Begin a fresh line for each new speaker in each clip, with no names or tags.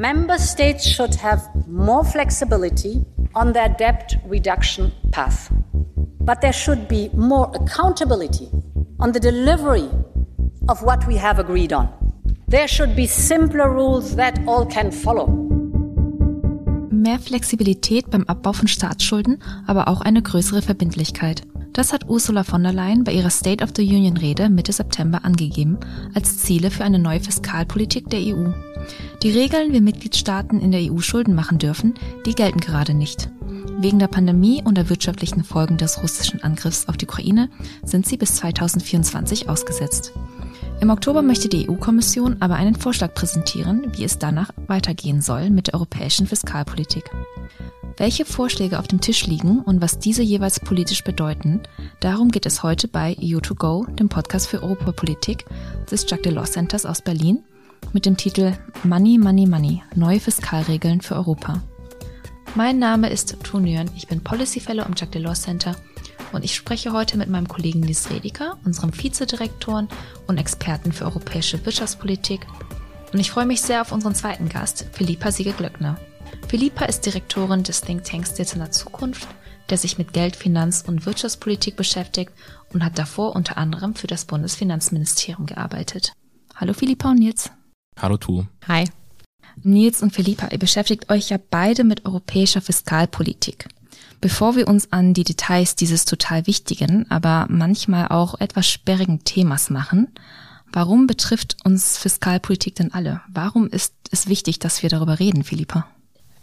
Member states should have more flexibility on their debt reduction path. But there should be more accountability on the delivery of what we have agreed on. There should be simpler rules that all can follow.
Mehr Flexibilität beim Abbau von Staatsschulden, aber auch eine größere Verbindlichkeit. Das hat Ursula von der Leyen bei ihrer State of the Union Rede Mitte September angegeben als Ziele für eine neue Fiskalpolitik der EU. Die Regeln, wie Mitgliedstaaten in der EU Schulden machen dürfen, die gelten gerade nicht. Wegen der Pandemie und der wirtschaftlichen Folgen des russischen Angriffs auf die Ukraine sind sie bis 2024 ausgesetzt. Im Oktober möchte die EU-Kommission aber einen Vorschlag präsentieren, wie es danach weitergehen soll mit der europäischen Fiskalpolitik. Welche Vorschläge auf dem Tisch liegen und was diese jeweils politisch bedeuten, darum geht es heute bei EU2Go, dem Podcast für Europapolitik des Jacques Delors Centers aus Berlin mit dem Titel Money, Money, Money, neue Fiskalregeln für Europa. Mein Name ist Tun Nguyen, ich bin Policy Fellow am Jacques Delors Center und ich spreche heute mit meinem Kollegen Nils Rediker, unserem Vizedirektoren und Experten für europäische Wirtschaftspolitik. Und ich freue mich sehr auf unseren zweiten Gast, Philippa Siege-Glöckner. Philippa ist Direktorin des Think Tanks Dezenter Zukunft, der sich mit Geld, Finanz- und Wirtschaftspolitik beschäftigt und hat davor unter anderem für das Bundesfinanzministerium gearbeitet. Hallo Philippa und Nils.
Hallo Tu.
Hi. Nils und Philippa, ihr beschäftigt euch ja beide mit europäischer Fiskalpolitik. Bevor wir uns an die Details dieses total wichtigen, aber manchmal auch etwas sperrigen Themas machen, warum betrifft uns Fiskalpolitik denn alle? Warum ist es wichtig, dass wir darüber reden, Philippa?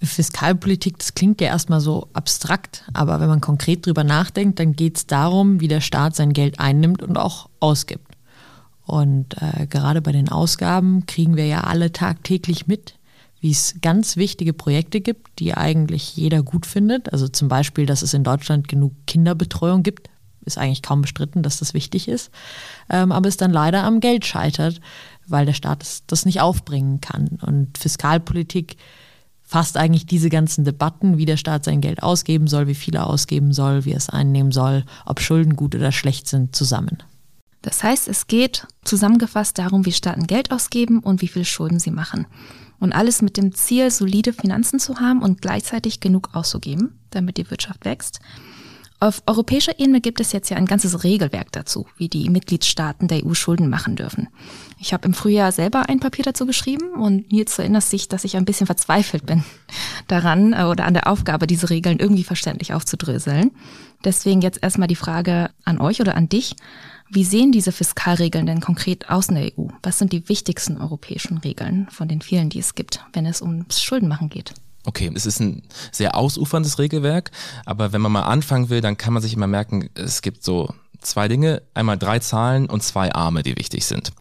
Fiskalpolitik, das klingt ja erstmal so abstrakt, aber wenn man konkret drüber nachdenkt, dann geht es darum, wie der Staat sein Geld einnimmt und auch ausgibt. Und äh, gerade bei den Ausgaben kriegen wir ja alle tagtäglich mit, wie es ganz wichtige Projekte gibt, die eigentlich jeder gut findet. Also zum Beispiel, dass es in Deutschland genug Kinderbetreuung gibt, ist eigentlich kaum bestritten, dass das wichtig ist. Ähm, aber es dann leider am Geld scheitert, weil der Staat das, das nicht aufbringen kann. Und Fiskalpolitik fasst eigentlich diese ganzen Debatten, wie der Staat sein Geld ausgeben soll, wie viel er ausgeben soll, wie er es einnehmen soll, ob Schulden gut oder schlecht sind, zusammen.
Das heißt, es geht zusammengefasst darum, wie Staaten Geld ausgeben und wie viel Schulden sie machen. Und alles mit dem Ziel, solide Finanzen zu haben und gleichzeitig genug auszugeben, damit die Wirtschaft wächst. Auf europäischer Ebene gibt es jetzt ja ein ganzes Regelwerk dazu, wie die Mitgliedstaaten der EU Schulden machen dürfen. Ich habe im Frühjahr selber ein Papier dazu geschrieben und Nils erinnert sich, dass ich ein bisschen verzweifelt bin daran äh, oder an der Aufgabe, diese Regeln irgendwie verständlich aufzudröseln. Deswegen jetzt erstmal die Frage an euch oder an dich. Wie sehen diese Fiskalregeln denn konkret aus in der EU? Was sind die wichtigsten europäischen Regeln von den vielen, die es gibt, wenn es ums Schuldenmachen geht?
Okay, es ist ein sehr ausuferndes Regelwerk, aber wenn man mal anfangen will, dann kann man sich immer merken, es gibt so zwei Dinge, einmal drei Zahlen und zwei Arme, die wichtig sind.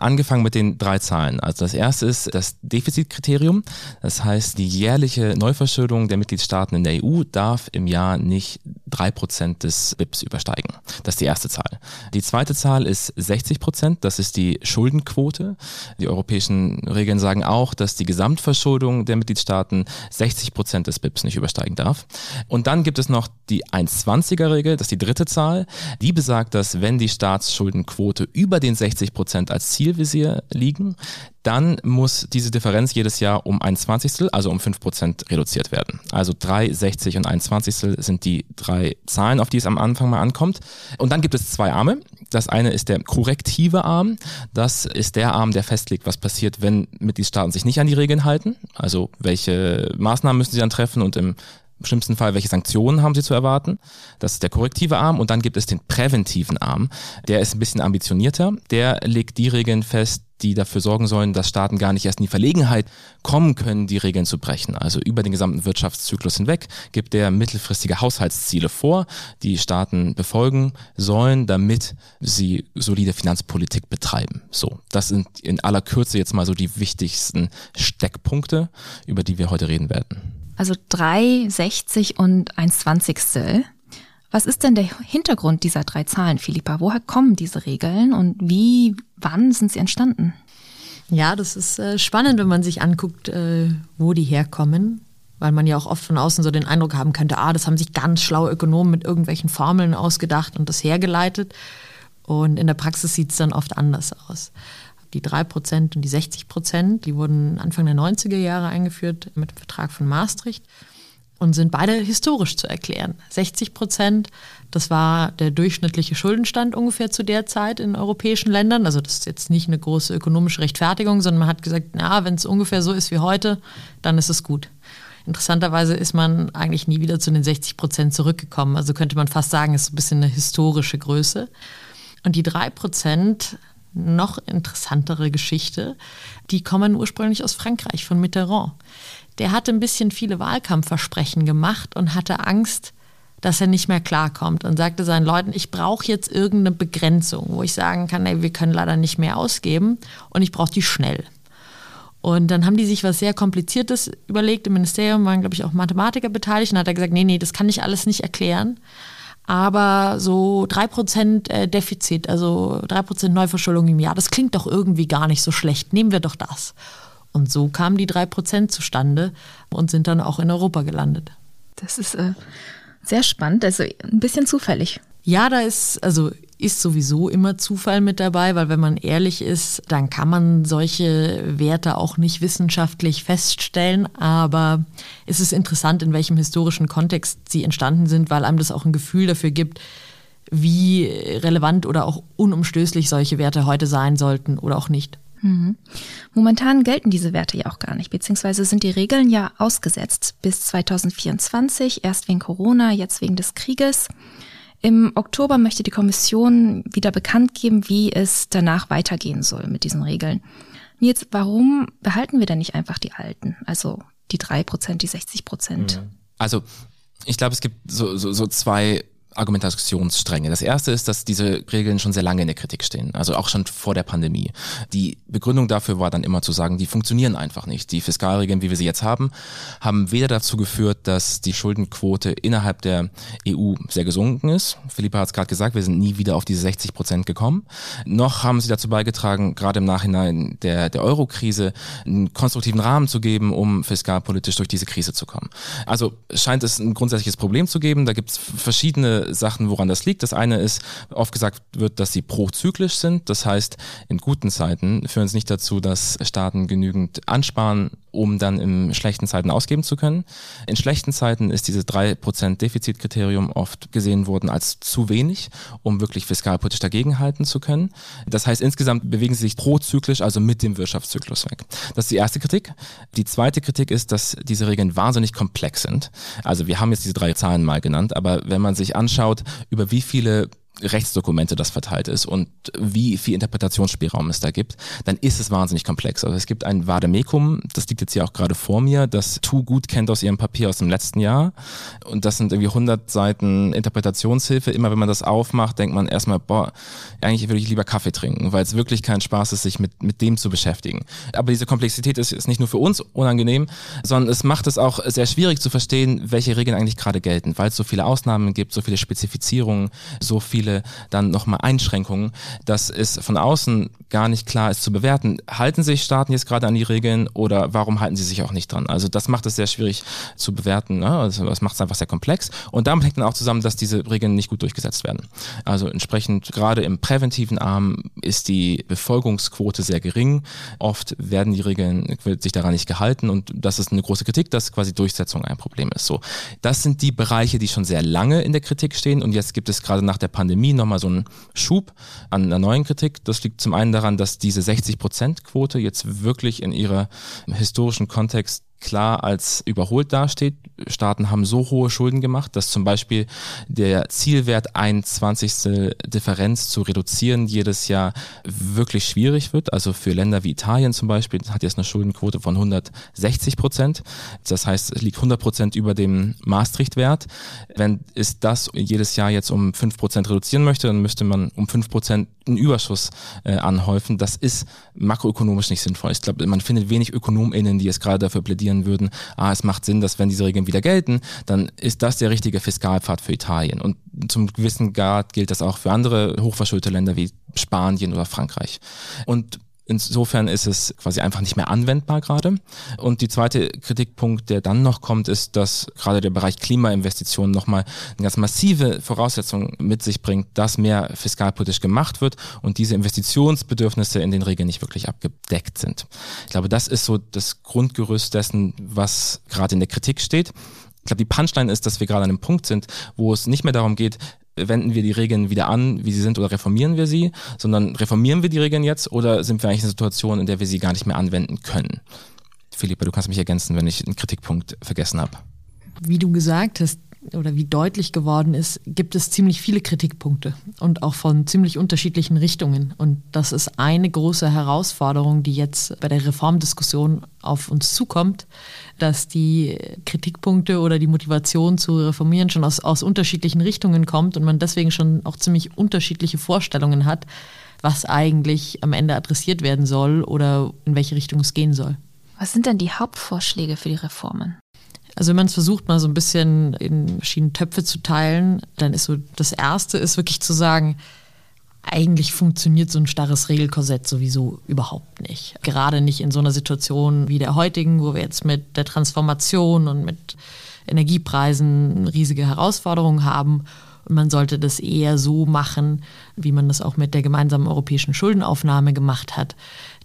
Angefangen mit den drei Zahlen. Also das erste ist das Defizitkriterium. Das heißt, die jährliche Neuverschuldung der Mitgliedstaaten in der EU darf im Jahr nicht drei Prozent des BIPs übersteigen. Das ist die erste Zahl. Die zweite Zahl ist 60 Prozent. Das ist die Schuldenquote. Die europäischen Regeln sagen auch, dass die Gesamtverschuldung der Mitgliedstaaten 60 Prozent des BIPs nicht übersteigen darf. Und dann gibt es noch die 1,20er Regel. Das ist die dritte Zahl. Die besagt, dass wenn die Staatsschuldenquote über den 60 Prozent als Zielvisier liegen, dann muss diese Differenz jedes Jahr um ein Zwanzigstel, also um fünf Prozent reduziert werden. Also drei, 60 und ein Zwanzigstel sind die drei Zahlen, auf die es am Anfang mal ankommt. Und dann gibt es zwei Arme. Das eine ist der korrektive Arm. Das ist der Arm, der festlegt, was passiert, wenn Mitgliedstaaten sich nicht an die Regeln halten. Also welche Maßnahmen müssen sie dann treffen und im im schlimmsten Fall, welche Sanktionen haben sie zu erwarten? Das ist der korrektive Arm. Und dann gibt es den präventiven Arm. Der ist ein bisschen ambitionierter. Der legt die Regeln fest, die dafür sorgen sollen, dass Staaten gar nicht erst in die Verlegenheit kommen können, die Regeln zu brechen. Also über den gesamten Wirtschaftszyklus hinweg gibt der mittelfristige Haushaltsziele vor, die Staaten befolgen sollen, damit sie solide Finanzpolitik betreiben. So, das sind in aller Kürze jetzt mal so die wichtigsten Steckpunkte, über die wir heute reden werden.
Also 3, 60 und 1 Zwanzigstel. Was ist denn der Hintergrund dieser drei Zahlen, Philippa? Woher kommen diese Regeln und wie, wann sind sie entstanden?
Ja, das ist äh, spannend, wenn man sich anguckt, äh, wo die herkommen, weil man ja auch oft von außen so den Eindruck haben könnte, ah, das haben sich ganz schlaue Ökonomen mit irgendwelchen Formeln ausgedacht und das hergeleitet. Und in der Praxis sieht es dann oft anders aus. Die 3% und die 60%, die wurden Anfang der 90er Jahre eingeführt mit dem Vertrag von Maastricht und sind beide historisch zu erklären. 60 Prozent, das war der durchschnittliche Schuldenstand ungefähr zu der Zeit in europäischen Ländern. Also das ist jetzt nicht eine große ökonomische Rechtfertigung, sondern man hat gesagt, na, wenn es ungefähr so ist wie heute, dann ist es gut. Interessanterweise ist man eigentlich nie wieder zu den 60 Prozent zurückgekommen. Also könnte man fast sagen, ist ein bisschen eine historische Größe. Und die drei Prozent, noch interessantere Geschichte, die kommen ursprünglich aus Frankreich, von Mitterrand der hatte ein bisschen viele Wahlkampfversprechen gemacht und hatte Angst, dass er nicht mehr klarkommt und sagte seinen Leuten, ich brauche jetzt irgendeine Begrenzung, wo ich sagen kann, ey, wir können leider nicht mehr ausgeben und ich brauche die schnell. Und dann haben die sich was sehr Kompliziertes überlegt. Im Ministerium waren, glaube ich, auch Mathematiker beteiligt und hat er gesagt, nee, nee, das kann ich alles nicht erklären. Aber so 3% äh, Defizit, also 3% Neuverschuldung im Jahr, das klingt doch irgendwie gar nicht so schlecht. Nehmen wir doch das. Und so kamen die drei Prozent zustande und sind dann auch in Europa gelandet.
Das ist äh, sehr spannend, also ein bisschen zufällig.
Ja, da ist, also ist sowieso immer Zufall mit dabei, weil wenn man ehrlich ist, dann kann man solche Werte auch nicht wissenschaftlich feststellen. Aber es ist interessant, in welchem historischen Kontext sie entstanden sind, weil einem das auch ein Gefühl dafür gibt, wie relevant oder auch unumstößlich solche Werte heute sein sollten oder auch nicht.
Mhm. Momentan gelten diese Werte ja auch gar nicht, beziehungsweise sind die Regeln ja ausgesetzt bis 2024, erst wegen Corona, jetzt wegen des Krieges. Im Oktober möchte die Kommission wieder bekannt geben, wie es danach weitergehen soll mit diesen Regeln. Nils, warum behalten wir denn nicht einfach die alten? Also die drei Prozent, die 60 Prozent?
Mhm. Also ich glaube, es gibt so, so, so zwei Argumentationsstränge. Das erste ist, dass diese Regeln schon sehr lange in der Kritik stehen, also auch schon vor der Pandemie. Die Begründung dafür war dann immer zu sagen, die funktionieren einfach nicht. Die Fiskalregeln, wie wir sie jetzt haben, haben weder dazu geführt, dass die Schuldenquote innerhalb der EU sehr gesunken ist. Philippa hat es gerade gesagt, wir sind nie wieder auf diese 60 Prozent gekommen. Noch haben sie dazu beigetragen, gerade im Nachhinein der, der Euro-Krise einen konstruktiven Rahmen zu geben, um fiskalpolitisch durch diese Krise zu kommen. Also scheint es ein grundsätzliches Problem zu geben. Da gibt es verschiedene Sachen, woran das liegt. Das eine ist, oft gesagt wird, dass sie prozyklisch sind. Das heißt, in guten Zeiten führen es nicht dazu, dass Staaten genügend ansparen, um dann in schlechten Zeiten ausgeben zu können. In schlechten Zeiten ist dieses 3% Defizitkriterium oft gesehen worden als zu wenig, um wirklich fiskalpolitisch dagegenhalten zu können. Das heißt, insgesamt bewegen sie sich prozyklisch, also mit dem Wirtschaftszyklus weg. Das ist die erste Kritik. Die zweite Kritik ist, dass diese Regeln wahnsinnig komplex sind. Also wir haben jetzt diese drei Zahlen mal genannt, aber wenn man sich anschaut, über wie viele Rechtsdokumente das verteilt ist und wie viel Interpretationsspielraum es da gibt, dann ist es wahnsinnig komplex. Also es gibt ein Vademecum, das liegt jetzt hier auch gerade vor mir, das Tu gut kennt aus ihrem Papier aus dem letzten Jahr und das sind irgendwie 100 Seiten Interpretationshilfe. Immer wenn man das aufmacht, denkt man erstmal, boah, eigentlich würde ich lieber Kaffee trinken, weil es wirklich kein Spaß ist, sich mit, mit dem zu beschäftigen. Aber diese Komplexität ist, ist nicht nur für uns unangenehm, sondern es macht es auch sehr schwierig zu verstehen, welche Regeln eigentlich gerade gelten, weil es so viele Ausnahmen gibt, so viele Spezifizierungen, so viele viele dann nochmal Einschränkungen, dass es von außen gar nicht klar ist zu bewerten. Halten sich Staaten jetzt gerade an die Regeln oder warum halten sie sich auch nicht dran? Also das macht es sehr schwierig zu bewerten. Ne? Also das macht es einfach sehr komplex. Und damit hängt dann auch zusammen, dass diese Regeln nicht gut durchgesetzt werden. Also entsprechend gerade im präventiven Arm ist die Befolgungsquote sehr gering. Oft werden die Regeln wird sich daran nicht gehalten und das ist eine große Kritik, dass quasi Durchsetzung ein Problem ist. So, das sind die Bereiche, die schon sehr lange in der Kritik stehen und jetzt gibt es gerade nach der Pandemie Pandemie nochmal so einen Schub an einer neuen Kritik. Das liegt zum einen daran, dass diese 60-Prozent-Quote jetzt wirklich in ihrer historischen Kontext klar als überholt dasteht. Staaten haben so hohe Schulden gemacht, dass zum Beispiel der Zielwert ein Zwanzigstel Differenz zu reduzieren jedes Jahr wirklich schwierig wird. Also für Länder wie Italien zum Beispiel hat jetzt eine Schuldenquote von 160 Prozent. Das heißt, es liegt 100 Prozent über dem Maastricht-Wert. Wenn es das jedes Jahr jetzt um 5 Prozent reduzieren möchte, dann müsste man um 5 Prozent einen Überschuss äh, anhäufen. Das ist makroökonomisch nicht sinnvoll. Ich glaube, man findet wenig ÖkonomInnen, die jetzt gerade dafür plädieren, würden, ah, es macht Sinn, dass wenn diese Regeln wieder gelten, dann ist das der richtige Fiskalpfad für Italien. Und zum gewissen Grad gilt das auch für andere hochverschuldete Länder wie Spanien oder Frankreich. Und Insofern ist es quasi einfach nicht mehr anwendbar gerade. Und die zweite Kritikpunkt, der dann noch kommt, ist, dass gerade der Bereich Klimainvestitionen nochmal eine ganz massive Voraussetzung mit sich bringt, dass mehr fiskalpolitisch gemacht wird und diese Investitionsbedürfnisse in den Regeln nicht wirklich abgedeckt sind. Ich glaube, das ist so das Grundgerüst dessen, was gerade in der Kritik steht. Ich glaube, die Punchline ist, dass wir gerade an einem Punkt sind, wo es nicht mehr darum geht, wenden wir die Regeln wieder an, wie sie sind, oder reformieren wir sie, sondern reformieren wir die Regeln jetzt oder sind wir eigentlich in einer Situation, in der wir sie gar nicht mehr anwenden können? Philippa, du kannst mich ergänzen, wenn ich einen Kritikpunkt vergessen habe.
Wie du gesagt hast, oder wie deutlich geworden ist, gibt es ziemlich viele Kritikpunkte und auch von ziemlich unterschiedlichen Richtungen. Und das ist eine große Herausforderung, die jetzt bei der Reformdiskussion auf uns zukommt, dass die Kritikpunkte oder die Motivation zu reformieren schon aus, aus unterschiedlichen Richtungen kommt und man deswegen schon auch ziemlich unterschiedliche Vorstellungen hat, was eigentlich am Ende adressiert werden soll oder in welche Richtung es gehen soll.
Was sind denn die Hauptvorschläge für die Reformen?
Also wenn man es versucht, mal so ein bisschen in verschiedene Töpfe zu teilen, dann ist so das Erste ist wirklich zu sagen, eigentlich funktioniert so ein starres Regelkorsett sowieso überhaupt nicht. Gerade nicht in so einer Situation wie der heutigen, wo wir jetzt mit der Transformation und mit Energiepreisen riesige Herausforderungen haben. Und man sollte das eher so machen, wie man das auch mit der gemeinsamen europäischen Schuldenaufnahme gemacht hat,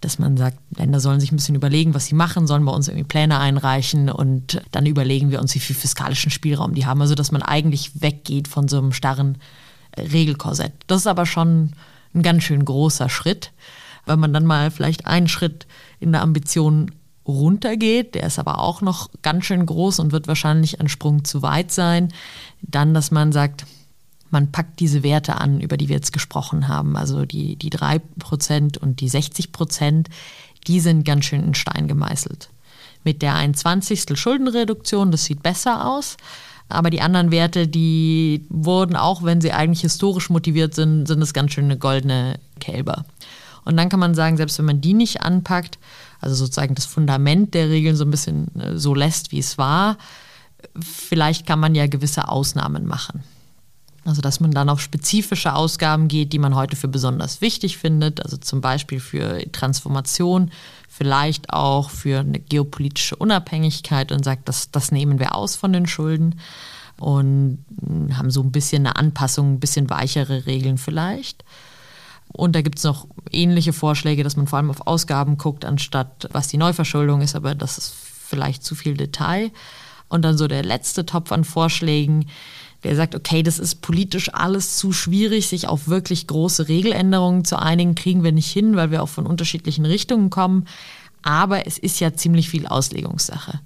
dass man sagt, Länder sollen sich ein bisschen überlegen, was sie machen, sollen bei uns irgendwie Pläne einreichen und dann überlegen wir uns, wie viel fiskalischen Spielraum die haben. Also dass man eigentlich weggeht von so einem starren Regelkorsett. Das ist aber schon ein ganz schön großer Schritt, weil man dann mal vielleicht einen Schritt in der Ambition runtergeht, der ist aber auch noch ganz schön groß und wird wahrscheinlich ein Sprung zu weit sein. Dann, dass man sagt, man packt diese Werte an, über die wir jetzt gesprochen haben, also die, die 3% und die 60%, die sind ganz schön in Stein gemeißelt. Mit der 21. Schuldenreduktion, das sieht besser aus, aber die anderen Werte, die wurden, auch wenn sie eigentlich historisch motiviert sind, sind es ganz schöne goldene Kälber. Und dann kann man sagen, selbst wenn man die nicht anpackt, also sozusagen das Fundament der Regeln so ein bisschen äh, so lässt, wie es war, vielleicht kann man ja gewisse Ausnahmen machen. Also dass man dann auf spezifische Ausgaben geht, die man heute für besonders wichtig findet, also zum Beispiel für Transformation, vielleicht auch für eine geopolitische Unabhängigkeit und sagt, das, das nehmen wir aus von den Schulden und haben so ein bisschen eine Anpassung, ein bisschen weichere Regeln vielleicht. Und da gibt es noch ähnliche Vorschläge, dass man vor allem auf Ausgaben guckt, anstatt was die Neuverschuldung ist, aber das ist vielleicht zu viel Detail. Und dann so der letzte Topf an Vorschlägen, der sagt, okay, das ist politisch alles zu schwierig, sich auf wirklich große Regeländerungen zu einigen, kriegen wir nicht hin, weil wir auch von unterschiedlichen Richtungen kommen. Aber es ist ja ziemlich viel Auslegungssache.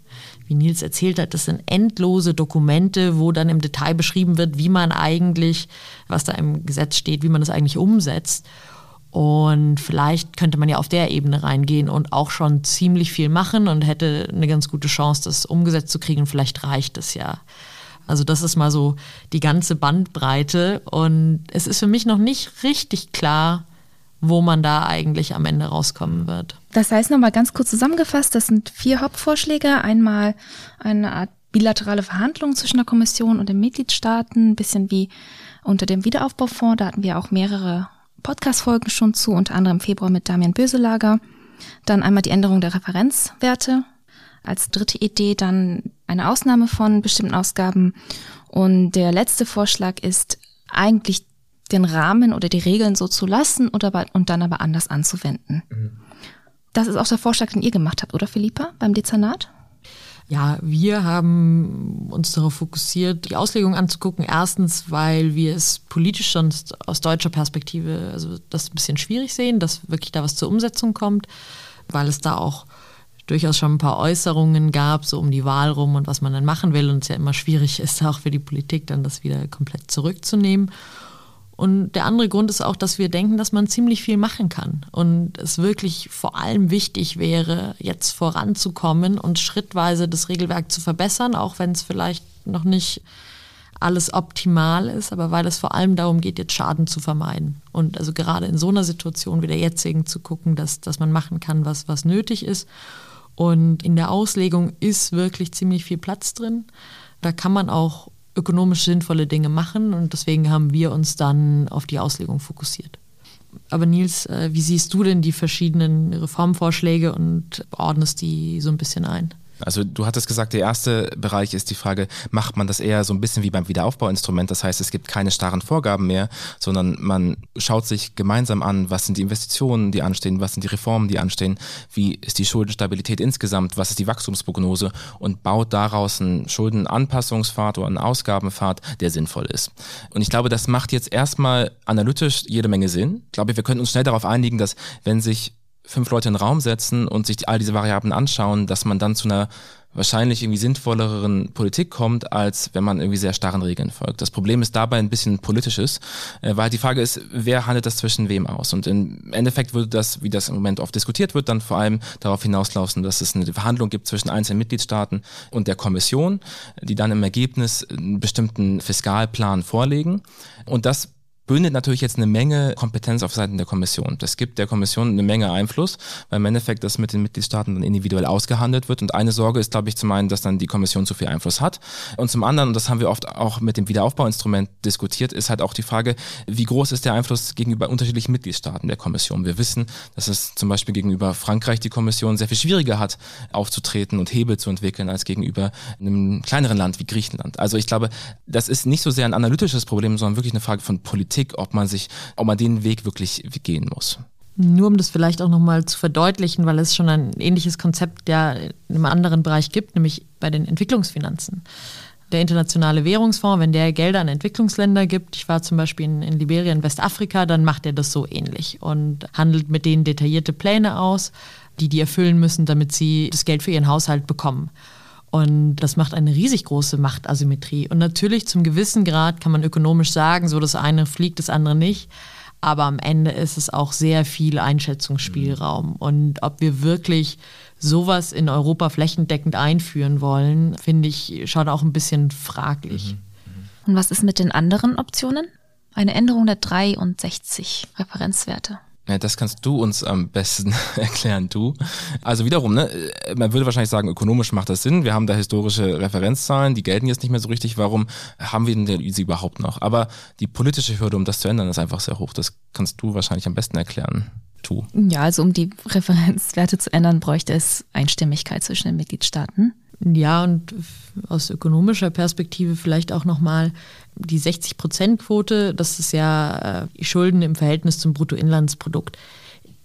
Wie Nils erzählt hat, das sind endlose Dokumente, wo dann im Detail beschrieben wird, wie man eigentlich, was da im Gesetz steht, wie man das eigentlich umsetzt. Und vielleicht könnte man ja auf der Ebene reingehen und auch schon ziemlich viel machen und hätte eine ganz gute Chance, das umgesetzt zu kriegen. Vielleicht reicht es ja. Also das ist mal so die ganze Bandbreite. Und es ist für mich noch nicht richtig klar, wo man da eigentlich am Ende rauskommen wird.
Das heißt nochmal ganz kurz zusammengefasst, das sind vier Hauptvorschläge. Einmal eine Art bilaterale Verhandlung zwischen der Kommission und den Mitgliedstaaten, ein bisschen wie unter dem Wiederaufbaufonds. Da hatten wir auch mehrere Podcast-Folgen schon zu, unter anderem im Februar mit Damian Böselager. Dann einmal die Änderung der Referenzwerte als dritte Idee dann eine Ausnahme von bestimmten Ausgaben. Und der letzte Vorschlag ist eigentlich den Rahmen oder die Regeln so zu lassen und, aber, und dann aber anders anzuwenden. Mhm. Das ist auch der Vorschlag, den ihr gemacht habt, oder Philippa, beim Dezernat?
Ja, wir haben uns darauf fokussiert, die Auslegung anzugucken. Erstens, weil wir es politisch sonst aus deutscher Perspektive also das ein bisschen schwierig sehen, dass wirklich da was zur Umsetzung kommt, weil es da auch durchaus schon ein paar Äußerungen gab, so um die Wahl rum und was man dann machen will. Und es ja immer schwierig ist, auch für die Politik dann das wieder komplett zurückzunehmen. Und der andere Grund ist auch, dass wir denken, dass man ziemlich viel machen kann und es wirklich vor allem wichtig wäre, jetzt voranzukommen und schrittweise das Regelwerk zu verbessern, auch wenn es vielleicht noch nicht alles optimal ist, aber weil es vor allem darum geht, jetzt Schaden zu vermeiden. Und also gerade in so einer Situation wie der jetzigen zu gucken, dass, dass man machen kann, was, was nötig ist und in der Auslegung ist wirklich ziemlich viel Platz drin. Da kann man auch ökonomisch sinnvolle Dinge machen und deswegen haben wir uns dann auf die Auslegung fokussiert. Aber Nils, äh, wie siehst du denn die verschiedenen Reformvorschläge und ordnest die so ein bisschen ein?
Also du hattest gesagt, der erste Bereich ist die Frage, macht man das eher so ein bisschen wie beim Wiederaufbauinstrument? Das heißt, es gibt keine starren Vorgaben mehr, sondern man schaut sich gemeinsam an, was sind die Investitionen, die anstehen, was sind die Reformen, die anstehen, wie ist die Schuldenstabilität insgesamt, was ist die Wachstumsprognose und baut daraus einen Schuldenanpassungspfad oder einen Ausgabenpfad, der sinnvoll ist. Und ich glaube, das macht jetzt erstmal analytisch jede Menge Sinn. Ich glaube, wir können uns schnell darauf einigen, dass wenn sich fünf Leute in den Raum setzen und sich all diese Variablen anschauen, dass man dann zu einer wahrscheinlich irgendwie sinnvolleren Politik kommt, als wenn man irgendwie sehr starren Regeln folgt. Das Problem ist dabei ein bisschen politisches, äh, weil die Frage ist, wer handelt das zwischen wem aus? Und im Endeffekt würde das, wie das im Moment oft diskutiert wird, dann vor allem darauf hinauslaufen, dass es eine Verhandlung gibt zwischen einzelnen Mitgliedstaaten und der Kommission, die dann im Ergebnis einen bestimmten Fiskalplan vorlegen. Und das bündelt natürlich jetzt eine Menge Kompetenz auf Seiten der Kommission. Das gibt der Kommission eine Menge Einfluss, weil im Endeffekt das mit den Mitgliedstaaten dann individuell ausgehandelt wird. Und eine Sorge ist, glaube ich, zum einen, dass dann die Kommission zu viel Einfluss hat. Und zum anderen, und das haben wir oft auch mit dem Wiederaufbauinstrument diskutiert, ist halt auch die Frage, wie groß ist der Einfluss gegenüber unterschiedlichen Mitgliedstaaten der Kommission. Wir wissen, dass es zum Beispiel gegenüber Frankreich die Kommission sehr viel schwieriger hat, aufzutreten und Hebel zu entwickeln, als gegenüber einem kleineren Land wie Griechenland. Also ich glaube, das ist nicht so sehr ein analytisches Problem, sondern wirklich eine Frage von Politik Politik, ob man sich, ob man den Weg wirklich gehen muss.
Nur um das vielleicht auch nochmal zu verdeutlichen, weil es schon ein ähnliches Konzept ja in einem anderen Bereich gibt, nämlich bei den Entwicklungsfinanzen. Der Internationale Währungsfonds, wenn der Gelder an Entwicklungsländer gibt, ich war zum Beispiel in, in Liberia, in Westafrika, dann macht er das so ähnlich und handelt mit denen detaillierte Pläne aus, die die erfüllen müssen, damit sie das Geld für ihren Haushalt bekommen. Und das macht eine riesig große Machtasymmetrie. Und natürlich zum gewissen Grad kann man ökonomisch sagen, so das eine fliegt, das andere nicht. Aber am Ende ist es auch sehr viel Einschätzungsspielraum. Und ob wir wirklich sowas in Europa flächendeckend einführen wollen, finde ich schon auch ein bisschen fraglich.
Mhm. Und was ist mit den anderen Optionen? Eine Änderung der 63 Referenzwerte.
Ja, das kannst du uns am besten erklären, du. Also wiederum, ne, man würde wahrscheinlich sagen, ökonomisch macht das Sinn. Wir haben da historische Referenzzahlen, die gelten jetzt nicht mehr so richtig. Warum haben wir denn sie überhaupt noch? Aber die politische Hürde, um das zu ändern, ist einfach sehr hoch. Das kannst du wahrscheinlich am besten erklären. Tu.
Ja, also um die Referenzwerte zu ändern, bräuchte es Einstimmigkeit zwischen den Mitgliedstaaten.
Ja, und aus ökonomischer Perspektive vielleicht auch nochmal die 60-Prozent-Quote, das ist ja äh, Schulden im Verhältnis zum Bruttoinlandsprodukt.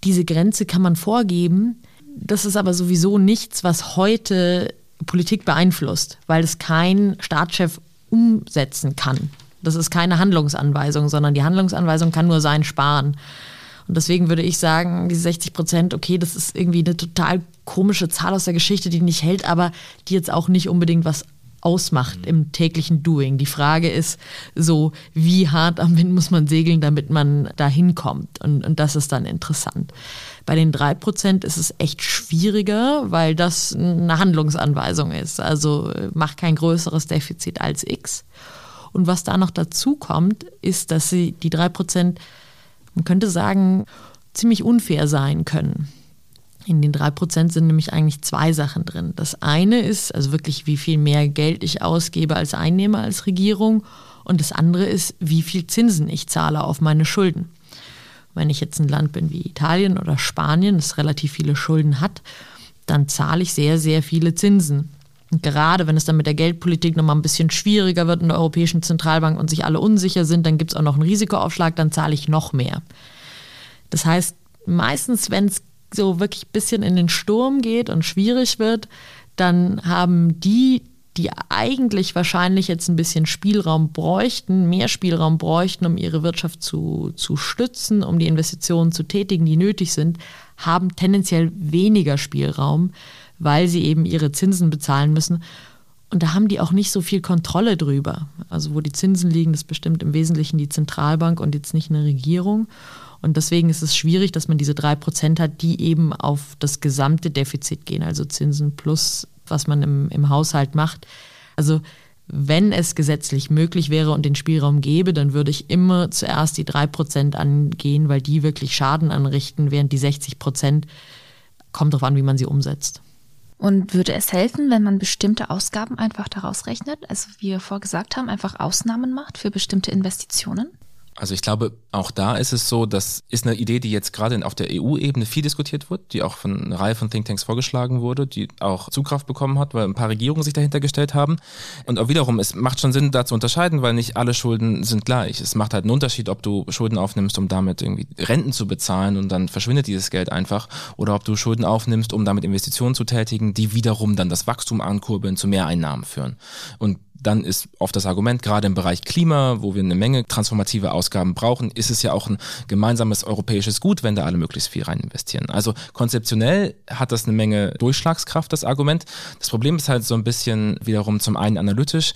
Diese Grenze kann man vorgeben. Das ist aber sowieso nichts, was heute Politik beeinflusst, weil es kein Staatschef umsetzen kann. Das ist keine Handlungsanweisung, sondern die Handlungsanweisung kann nur sein, sparen. Und deswegen würde ich sagen, die 60 Prozent, okay, das ist irgendwie eine total komische Zahl aus der Geschichte, die nicht hält, aber die jetzt auch nicht unbedingt was ausmacht mhm. im täglichen Doing. Die Frage ist so, wie hart am Wind muss man segeln, damit man da hinkommt. Und, und das ist dann interessant. Bei den drei Prozent ist es echt schwieriger, weil das eine Handlungsanweisung ist. Also mach kein größeres Defizit als X. Und was da noch dazu kommt, ist, dass sie die drei Prozent man könnte sagen, ziemlich unfair sein können. In den drei Prozent sind nämlich eigentlich zwei Sachen drin. Das eine ist also wirklich, wie viel mehr Geld ich ausgebe als Einnehmer als Regierung. Und das andere ist, wie viel Zinsen ich zahle auf meine Schulden. Wenn ich jetzt ein Land bin wie Italien oder Spanien, das relativ viele Schulden hat, dann zahle ich sehr, sehr viele Zinsen. Und gerade wenn es dann mit der Geldpolitik nochmal ein bisschen schwieriger wird in der Europäischen Zentralbank und sich alle unsicher sind, dann gibt es auch noch einen Risikoaufschlag, dann zahle ich noch mehr. Das heißt, meistens, wenn es so wirklich ein bisschen in den Sturm geht und schwierig wird, dann haben die, die eigentlich wahrscheinlich jetzt ein bisschen Spielraum bräuchten, mehr Spielraum bräuchten, um ihre Wirtschaft zu, zu stützen, um die Investitionen zu tätigen, die nötig sind, haben tendenziell weniger Spielraum, weil sie eben ihre Zinsen bezahlen müssen. Und da haben die auch nicht so viel Kontrolle drüber. Also wo die Zinsen liegen, das bestimmt im Wesentlichen die Zentralbank und jetzt nicht eine Regierung. Und deswegen ist es schwierig, dass man diese drei Prozent hat, die eben auf das gesamte Defizit gehen, also Zinsen plus, was man im, im Haushalt macht. Also wenn es gesetzlich möglich wäre und den Spielraum gäbe, dann würde ich immer zuerst die drei Prozent angehen, weil die wirklich Schaden anrichten, während die 60 Prozent kommt darauf an, wie man sie umsetzt.
Und würde es helfen, wenn man bestimmte Ausgaben einfach daraus rechnet? Also wie wir vorgesagt haben, einfach Ausnahmen macht für bestimmte Investitionen?
Also ich glaube, auch da ist es so, das ist eine Idee, die jetzt gerade auf der EU-Ebene viel diskutiert wird, die auch von einer Reihe von Thinktanks vorgeschlagen wurde, die auch Zugkraft bekommen hat, weil ein paar Regierungen sich dahinter gestellt haben. Und auch wiederum, es macht schon Sinn, da zu unterscheiden, weil nicht alle Schulden sind gleich. Es macht halt einen Unterschied, ob du Schulden aufnimmst, um damit irgendwie Renten zu bezahlen und dann verschwindet dieses Geld einfach, oder ob du Schulden aufnimmst, um damit Investitionen zu tätigen, die wiederum dann das Wachstum ankurbeln, zu mehr Einnahmen führen. Und dann ist oft das Argument, gerade im Bereich Klima, wo wir eine Menge transformative Ausgaben brauchen, ist es ja auch ein gemeinsames europäisches Gut, wenn da alle möglichst viel rein investieren. Also konzeptionell hat das eine Menge Durchschlagskraft, das Argument. Das Problem ist halt so ein bisschen wiederum zum einen analytisch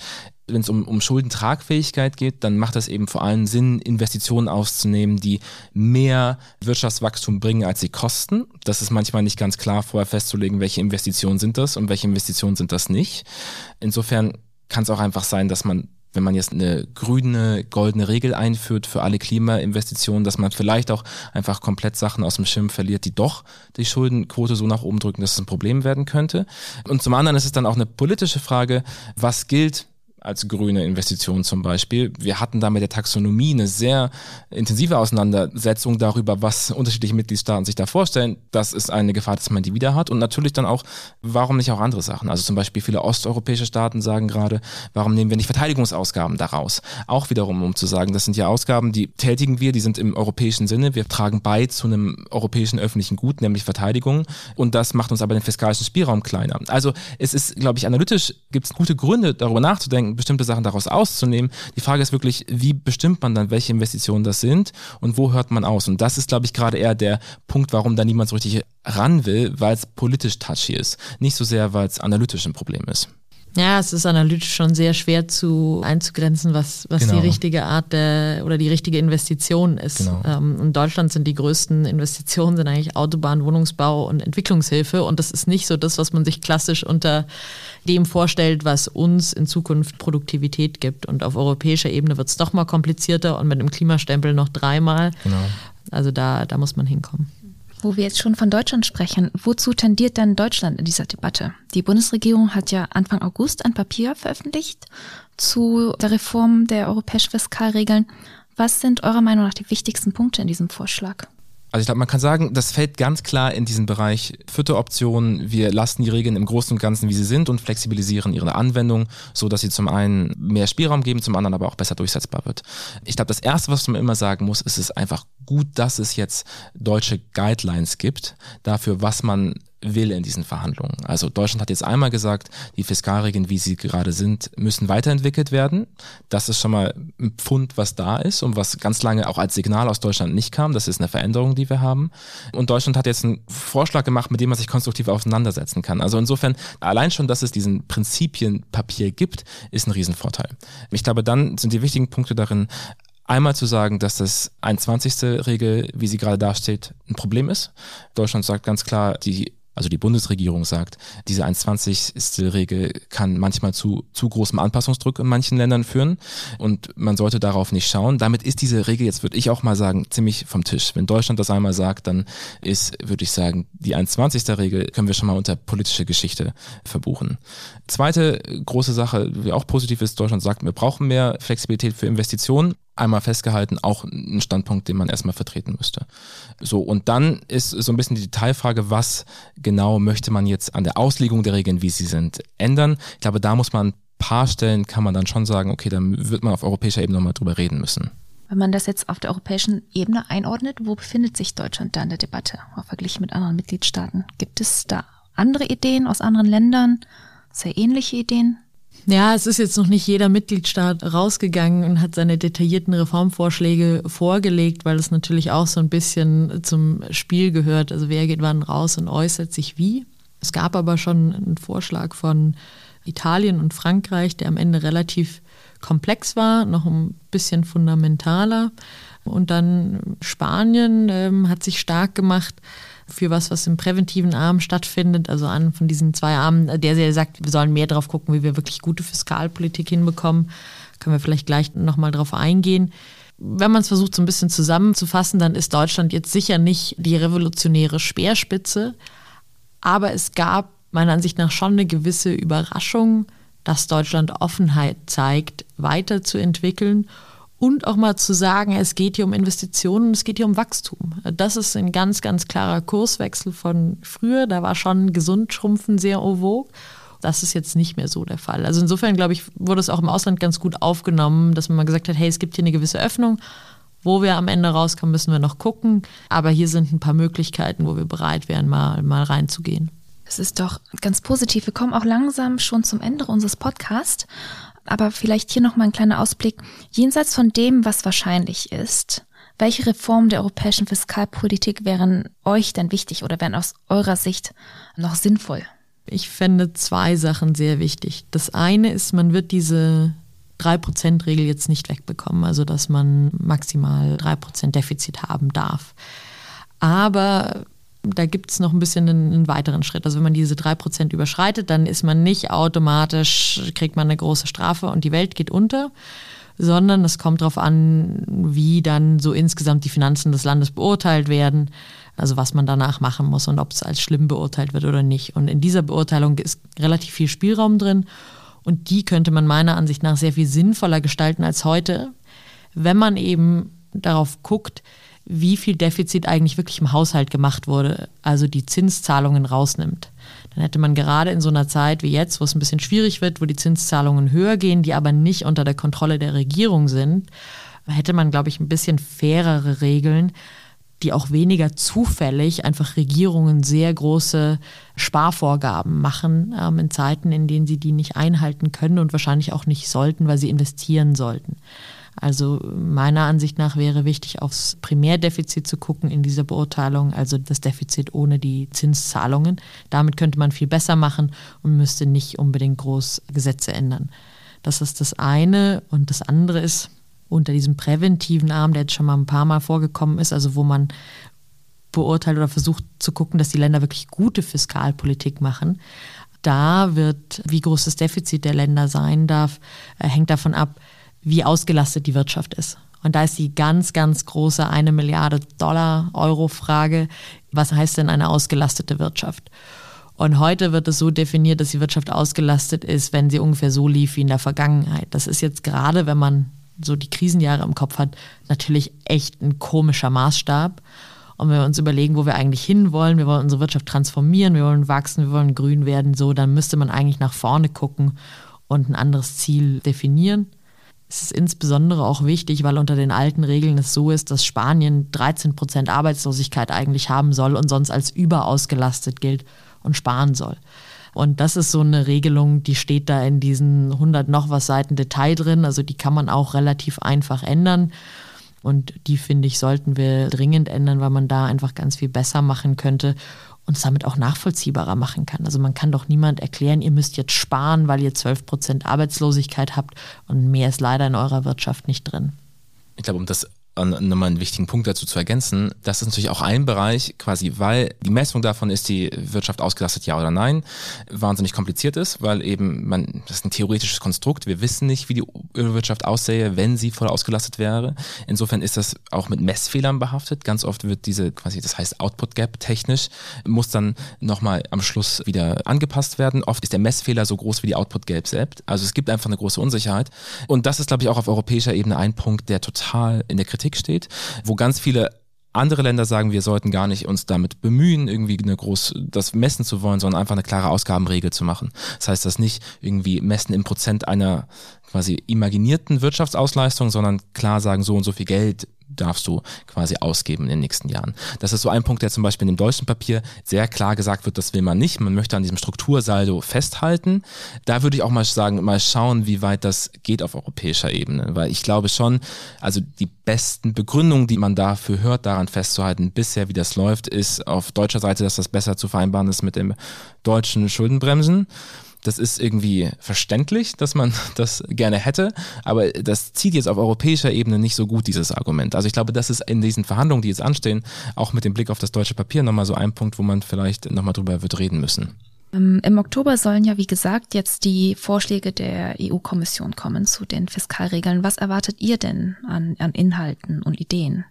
wenn es um, um Schuldentragfähigkeit geht, dann macht das eben vor allem Sinn, Investitionen auszunehmen, die mehr Wirtschaftswachstum bringen, als sie kosten. Das ist manchmal nicht ganz klar vorher festzulegen, welche Investitionen sind das und welche Investitionen sind das nicht. Insofern kann es auch einfach sein, dass man, wenn man jetzt eine grüne, goldene Regel einführt für alle Klimainvestitionen, dass man vielleicht auch einfach komplett Sachen aus dem Schirm verliert, die doch die Schuldenquote so nach oben drücken, dass es ein Problem werden könnte. Und zum anderen ist es dann auch eine politische Frage, was gilt als grüne Investition zum Beispiel. Wir hatten da mit der Taxonomie eine sehr intensive Auseinandersetzung darüber, was unterschiedliche Mitgliedstaaten sich da vorstellen. Das ist eine Gefahr, dass man die wieder hat. Und natürlich dann auch, warum nicht auch andere Sachen? Also zum Beispiel viele osteuropäische Staaten sagen gerade, warum nehmen wir nicht Verteidigungsausgaben daraus? Auch wiederum, um zu sagen, das sind ja Ausgaben, die tätigen wir, die sind im europäischen Sinne. Wir tragen bei zu einem europäischen öffentlichen Gut, nämlich Verteidigung. Und das macht uns aber den fiskalischen Spielraum kleiner. Also es ist, glaube ich, analytisch gibt es gute Gründe, darüber nachzudenken, bestimmte Sachen daraus auszunehmen. Die Frage ist wirklich, wie bestimmt man dann, welche Investitionen das sind und wo hört man aus? Und das ist, glaube ich, gerade eher der Punkt, warum da niemand so richtig ran will, weil es politisch touchy ist. Nicht so sehr, weil es analytisch ein Problem ist.
Ja, es ist analytisch schon sehr schwer zu einzugrenzen, was, was genau. die richtige Art der, oder die richtige Investition ist. Genau. Ähm, in Deutschland sind die größten Investitionen sind eigentlich Autobahn, Wohnungsbau und Entwicklungshilfe. Und das ist nicht so das, was man sich klassisch unter dem vorstellt, was uns in Zukunft Produktivität gibt. Und auf europäischer Ebene wird es doch mal komplizierter und mit einem Klimastempel noch dreimal. Genau. Also da, da muss man hinkommen.
Wo wir jetzt schon von Deutschland sprechen, wozu tendiert denn Deutschland in dieser Debatte? Die Bundesregierung hat ja Anfang August ein Papier veröffentlicht zu der Reform der europäischen Fiskalregeln. Was sind eurer Meinung nach die wichtigsten Punkte in diesem Vorschlag?
Also ich glaube, man kann sagen, das fällt ganz klar in diesen Bereich vierte Option. Wir lassen die Regeln im Großen und Ganzen, wie sie sind und flexibilisieren ihre Anwendung, so dass sie zum einen mehr Spielraum geben, zum anderen aber auch besser durchsetzbar wird. Ich glaube, das erste, was man immer sagen muss, ist es einfach gut, dass es jetzt deutsche Guidelines gibt dafür, was man will in diesen Verhandlungen. Also Deutschland hat jetzt einmal gesagt, die Fiskalregeln, wie sie gerade sind, müssen weiterentwickelt werden. Das ist schon mal ein Pfund, was da ist und was ganz lange auch als Signal aus Deutschland nicht kam. Das ist eine Veränderung, die wir haben. Und Deutschland hat jetzt einen Vorschlag gemacht, mit dem man sich konstruktiv auseinandersetzen kann. Also insofern, allein schon, dass es diesen Prinzipienpapier gibt, ist ein Riesenvorteil. Ich glaube, dann sind die wichtigen Punkte darin, Einmal zu sagen, dass das 21. Regel, wie sie gerade dasteht, ein Problem ist. Deutschland sagt ganz klar, die also die Bundesregierung sagt, diese 1,20-Regel kann manchmal zu zu großem Anpassungsdruck in manchen Ländern führen und man sollte darauf nicht schauen. Damit ist diese Regel jetzt, würde ich auch mal sagen, ziemlich vom Tisch. Wenn Deutschland das einmal sagt, dann ist, würde ich sagen, die 1,20er Regel können wir schon mal unter politische Geschichte verbuchen. Zweite große Sache, die auch positiv ist, Deutschland sagt, wir brauchen mehr Flexibilität für Investitionen einmal festgehalten, auch ein Standpunkt, den man erstmal vertreten müsste. So, und dann ist so ein bisschen die Detailfrage, was genau möchte man jetzt an der Auslegung der Regeln, wie sie sind, ändern. Ich glaube, da muss man ein paar Stellen, kann man dann schon sagen, okay, dann wird man auf europäischer Ebene nochmal drüber reden müssen.
Wenn man das jetzt auf der europäischen Ebene einordnet, wo befindet sich Deutschland da in der Debatte, verglichen mit anderen Mitgliedstaaten? Gibt es da andere Ideen aus anderen Ländern, sehr ähnliche Ideen?
Ja, es ist jetzt noch nicht jeder Mitgliedstaat rausgegangen und hat seine detaillierten Reformvorschläge vorgelegt, weil es natürlich auch so ein bisschen zum Spiel gehört. Also wer geht wann raus und äußert sich wie. Es gab aber schon einen Vorschlag von Italien und Frankreich, der am Ende relativ komplex war, noch ein bisschen fundamentaler. Und dann Spanien ähm, hat sich stark gemacht für was, was im präventiven Arm stattfindet. Also an von diesen zwei Armen, der, der sagt, wir sollen mehr drauf gucken, wie wir wirklich gute Fiskalpolitik hinbekommen. Können wir vielleicht gleich nochmal drauf eingehen. Wenn man es versucht, so ein bisschen zusammenzufassen, dann ist Deutschland jetzt sicher nicht die revolutionäre Speerspitze. Aber es gab meiner Ansicht nach schon eine gewisse Überraschung, dass Deutschland Offenheit zeigt, weiterzuentwickeln und auch mal zu sagen, es geht hier um Investitionen, es geht hier um Wachstum. Das ist ein ganz, ganz klarer Kurswechsel von früher. Da war schon gesund schrumpfen sehr en vogue. Das ist jetzt nicht mehr so der Fall. Also insofern, glaube ich, wurde es auch im Ausland ganz gut aufgenommen, dass man mal gesagt hat, hey, es gibt hier eine gewisse Öffnung. Wo wir am Ende rauskommen, müssen wir noch gucken. Aber hier sind ein paar Möglichkeiten, wo wir bereit wären, mal, mal reinzugehen.
Es ist doch ganz positiv. Wir kommen auch langsam schon zum Ende unseres Podcasts. Aber vielleicht hier nochmal ein kleiner Ausblick. Jenseits von dem, was wahrscheinlich ist, welche Reformen der europäischen Fiskalpolitik wären euch denn wichtig oder wären aus eurer Sicht noch sinnvoll?
Ich fände zwei Sachen sehr wichtig. Das eine ist, man wird diese 3%-Regel jetzt nicht wegbekommen, also dass man maximal 3% Defizit haben darf. Aber da gibt es noch ein bisschen einen, einen, weiteren Schritt. Also wenn man diese 3% überschreitet, dann ist man nicht automatisch, kriegt man eine große Strafe und die Welt geht unter, sondern es kommt darauf an, wie dann so insgesamt die Finanzen des Landes beurteilt werden. Also was man danach machen muss und ob es als schlimm beurteilt wird oder nicht. Und in dieser Beurteilung ist relativ viel Spielraum drin. Und die könnte man meiner Ansicht nach sehr viel sinnvoller gestalten als heute, wenn man eben darauf guckt, wie viel Defizit eigentlich wirklich im Haushalt gemacht wurde, also die Zinszahlungen rausnimmt. Dann hätte man gerade in so einer Zeit wie jetzt, wo es ein bisschen schwierig wird, wo die Zinszahlungen höher gehen, die aber nicht unter der Kontrolle der Regierung sind, hätte man, glaube ich, ein bisschen fairere Regeln, die auch weniger zufällig einfach Regierungen sehr große Sparvorgaben machen ähm, in Zeiten, in denen sie die nicht einhalten können und wahrscheinlich auch nicht sollten, weil sie investieren sollten. Also meiner Ansicht nach wäre wichtig, aufs Primärdefizit zu gucken in dieser Beurteilung, also das Defizit ohne die Zinszahlungen. Damit könnte man viel besser machen und müsste nicht unbedingt groß Gesetze ändern. Das ist das eine. Und das andere ist, unter diesem präventiven Arm, der jetzt schon mal ein paar Mal vorgekommen ist, also wo man beurteilt oder versucht zu gucken, dass die Länder wirklich gute Fiskalpolitik machen. Da wird, wie groß das Defizit der Länder sein darf, äh, hängt davon ab, wie ausgelastet die Wirtschaft ist. Und da ist die ganz, ganz große eine Milliarde Dollar Euro Frage, was heißt denn eine ausgelastete Wirtschaft? Und heute wird es so definiert, dass die Wirtschaft ausgelastet ist, wenn sie ungefähr so lief wie in der Vergangenheit. Das ist jetzt gerade, wenn man so die Krisenjahre im Kopf hat, natürlich echt ein komischer Maßstab. Und wenn wir uns überlegen, wo wir eigentlich hinwollen, wir wollen unsere Wirtschaft transformieren, wir wollen wachsen, wir wollen grün werden, so, dann müsste man eigentlich nach vorne gucken und ein anderes Ziel definieren. Es ist insbesondere auch wichtig, weil unter den alten Regeln es so ist, dass Spanien 13 Prozent Arbeitslosigkeit eigentlich haben soll und sonst als überausgelastet gilt und sparen soll. Und das ist so eine Regelung, die steht da in diesen 100 noch was Seiten Detail drin. Also die kann man auch relativ einfach ändern. Und die, finde ich, sollten wir dringend ändern, weil man da einfach ganz viel besser machen könnte und es damit auch nachvollziehbarer machen kann. Also man kann doch niemand erklären, ihr müsst jetzt sparen, weil ihr 12 Prozent Arbeitslosigkeit habt und mehr ist leider in eurer Wirtschaft nicht drin.
Ich glaube, um das nochmal einen wichtigen Punkt dazu zu ergänzen. Das ist natürlich auch ein Bereich, quasi, weil die Messung davon ist die Wirtschaft ausgelastet, ja oder nein, wahnsinnig kompliziert ist, weil eben man, das ist ein theoretisches Konstrukt. Wir wissen nicht, wie die Wirtschaft aussähe, wenn sie voll ausgelastet wäre. Insofern ist das auch mit Messfehlern behaftet. Ganz oft wird diese, quasi, das heißt Output Gap technisch, muss dann nochmal am Schluss wieder angepasst werden. Oft ist der Messfehler so groß wie die Output Gap selbst. Also es gibt einfach eine große Unsicherheit. Und das ist, glaube ich, auch auf europäischer Ebene ein Punkt, der total in der Kritik Politik steht, wo ganz viele andere Länder sagen, wir sollten gar nicht uns damit bemühen, irgendwie eine groß, das messen zu wollen, sondern einfach eine klare Ausgabenregel zu machen. Das heißt, das nicht irgendwie messen im Prozent einer quasi imaginierten Wirtschaftsausleistung, sondern klar sagen, so und so viel Geld darfst du quasi ausgeben in den nächsten Jahren. Das ist so ein Punkt, der zum Beispiel in dem deutschen Papier sehr klar gesagt wird, das will man nicht. Man möchte an diesem Struktursaldo festhalten. Da würde ich auch mal sagen, mal schauen, wie weit das geht auf europäischer Ebene. Weil ich glaube schon, also die besten Begründungen, die man dafür hört, daran festzuhalten, bisher wie das läuft, ist auf deutscher Seite, dass das besser zu vereinbaren ist mit dem deutschen Schuldenbremsen. Das ist irgendwie verständlich, dass man das gerne hätte, aber das zieht jetzt auf europäischer Ebene nicht so gut, dieses Argument. Also ich glaube, das ist in diesen Verhandlungen, die jetzt anstehen, auch mit dem Blick auf das deutsche Papier nochmal so ein Punkt, wo man vielleicht nochmal drüber wird reden müssen.
Ähm, Im Oktober sollen ja, wie gesagt, jetzt die Vorschläge der EU-Kommission kommen zu den Fiskalregeln. Was erwartet ihr denn an, an Inhalten und Ideen?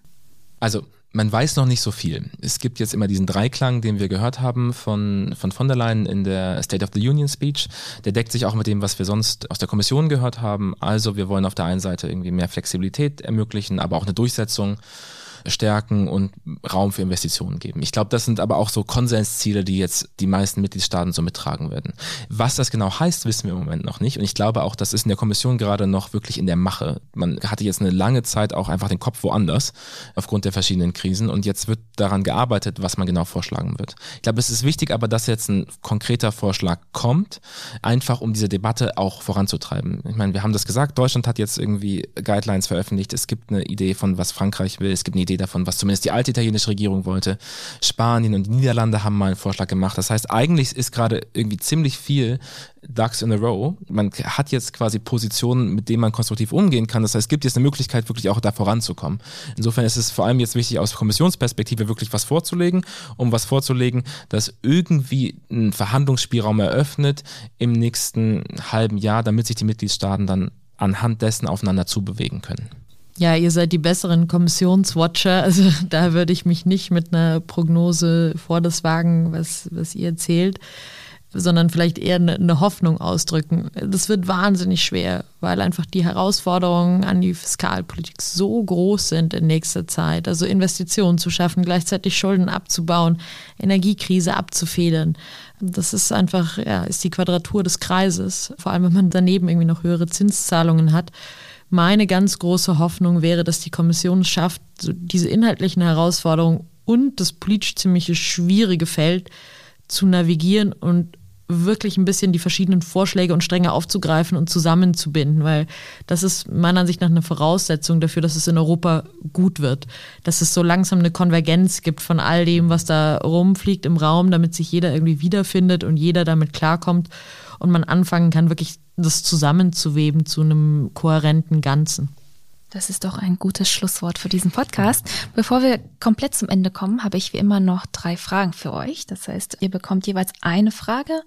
Also man weiß noch nicht so viel. Es gibt jetzt immer diesen Dreiklang, den wir gehört haben von, von von der Leyen in der State of the Union Speech. Der deckt sich auch mit dem, was wir sonst aus der Kommission gehört haben. Also wir wollen auf der einen Seite irgendwie mehr Flexibilität ermöglichen, aber auch eine Durchsetzung stärken und Raum für Investitionen geben. Ich glaube, das sind aber auch so Konsensziele, die jetzt die meisten Mitgliedstaaten so mittragen werden. Was das genau heißt, wissen wir im Moment noch nicht. Und ich glaube auch, das ist in der Kommission gerade noch wirklich in der Mache. Man hatte jetzt eine lange Zeit auch einfach den Kopf woanders aufgrund der verschiedenen Krisen und jetzt wird daran gearbeitet, was man genau vorschlagen wird. Ich glaube, es ist wichtig aber, dass jetzt ein konkreter Vorschlag kommt, einfach um diese Debatte auch voranzutreiben. Ich meine, wir haben das gesagt, Deutschland hat jetzt irgendwie Guidelines veröffentlicht. Es gibt eine Idee von, was Frankreich will. Es gibt eine Idee davon, was zumindest die alte italienische Regierung wollte. Spanien und die Niederlande haben mal einen Vorschlag gemacht. Das heißt, eigentlich ist gerade irgendwie ziemlich viel Ducks in a row. Man hat jetzt quasi Positionen, mit denen man konstruktiv umgehen kann. Das heißt, es gibt jetzt eine Möglichkeit, wirklich auch da voranzukommen. Insofern ist es vor allem jetzt wichtig, aus Kommissionsperspektive wirklich was vorzulegen, um was vorzulegen, das irgendwie einen Verhandlungsspielraum eröffnet im nächsten halben Jahr, damit sich die Mitgliedstaaten dann anhand dessen aufeinander zubewegen können.
Ja, ihr seid die besseren Kommissionswatcher. Also da würde ich mich nicht mit einer Prognose vor das wagen, was, was ihr erzählt, sondern vielleicht eher eine, eine Hoffnung ausdrücken. Das wird wahnsinnig schwer, weil einfach die Herausforderungen an die Fiskalpolitik so groß sind in nächster Zeit. Also Investitionen zu schaffen, gleichzeitig Schulden abzubauen, Energiekrise abzufedern. Das ist einfach, ja, ist die Quadratur des Kreises. Vor allem, wenn man daneben irgendwie noch höhere Zinszahlungen hat. Meine ganz große Hoffnung wäre, dass die Kommission es schafft, so diese inhaltlichen Herausforderungen und das politisch ziemlich schwierige Feld zu navigieren und wirklich ein bisschen die verschiedenen Vorschläge und Stränge aufzugreifen und zusammenzubinden, weil das ist meiner Ansicht nach eine Voraussetzung dafür, dass es in Europa gut wird, dass es so langsam eine Konvergenz gibt von all dem, was da rumfliegt im Raum, damit sich jeder irgendwie wiederfindet und jeder damit klarkommt und man anfangen kann, wirklich das zusammenzuweben zu einem kohärenten Ganzen.
Das ist doch ein gutes Schlusswort für diesen Podcast. Bevor wir komplett zum Ende kommen, habe ich wie immer noch drei Fragen für euch. Das heißt, ihr bekommt jeweils eine Frage,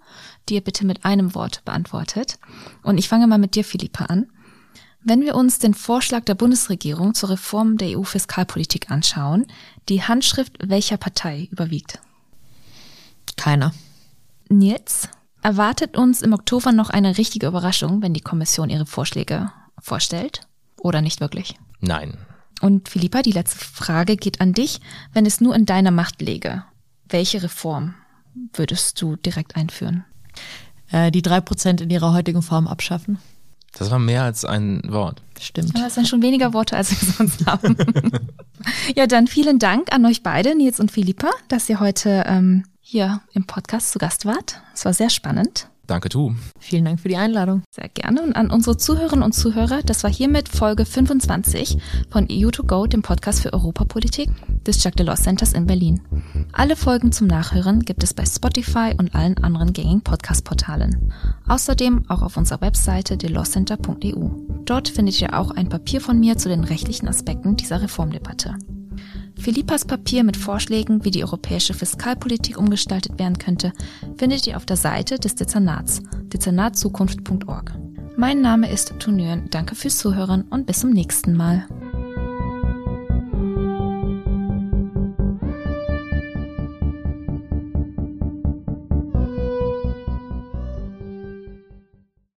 die ihr bitte mit einem Wort beantwortet. Und ich fange mal mit dir, Philippa, an. Wenn wir uns den Vorschlag der Bundesregierung zur Reform der EU-Fiskalpolitik anschauen, die Handschrift welcher Partei überwiegt?
Keiner.
Nils, erwartet uns im Oktober noch eine richtige Überraschung, wenn die Kommission ihre Vorschläge vorstellt? Oder nicht wirklich?
Nein.
Und Philippa, die letzte Frage geht an dich. Wenn es nur in deiner Macht läge, welche Reform würdest du direkt einführen?
Äh, die drei Prozent in ihrer heutigen Form abschaffen.
Das war mehr als ein Wort.
Stimmt.
Aber das sind schon weniger Worte, als wir sonst haben. ja, dann vielen Dank an euch beide, Nils und Philippa, dass ihr heute ähm, hier im Podcast zu Gast wart. Es war sehr spannend.
Danke, du.
Vielen Dank für die Einladung.
Sehr gerne. Und an unsere Zuhörerinnen und Zuhörer, das war hiermit Folge 25 von EU2Go, dem Podcast für Europapolitik des Jacques Delors Centers in Berlin. Alle Folgen zum Nachhören gibt es bei Spotify und allen anderen gängigen Podcast-Portalen. Außerdem auch auf unserer Webseite delorscenter.eu. Dort findet ihr auch ein Papier von mir zu den rechtlichen Aspekten dieser Reformdebatte. Philippas Papier mit Vorschlägen, wie die europäische Fiskalpolitik umgestaltet werden könnte, findet ihr auf der Seite des Dezernats, dezernatzukunft.org. Mein Name ist Tunjön, danke fürs Zuhören und bis zum nächsten Mal.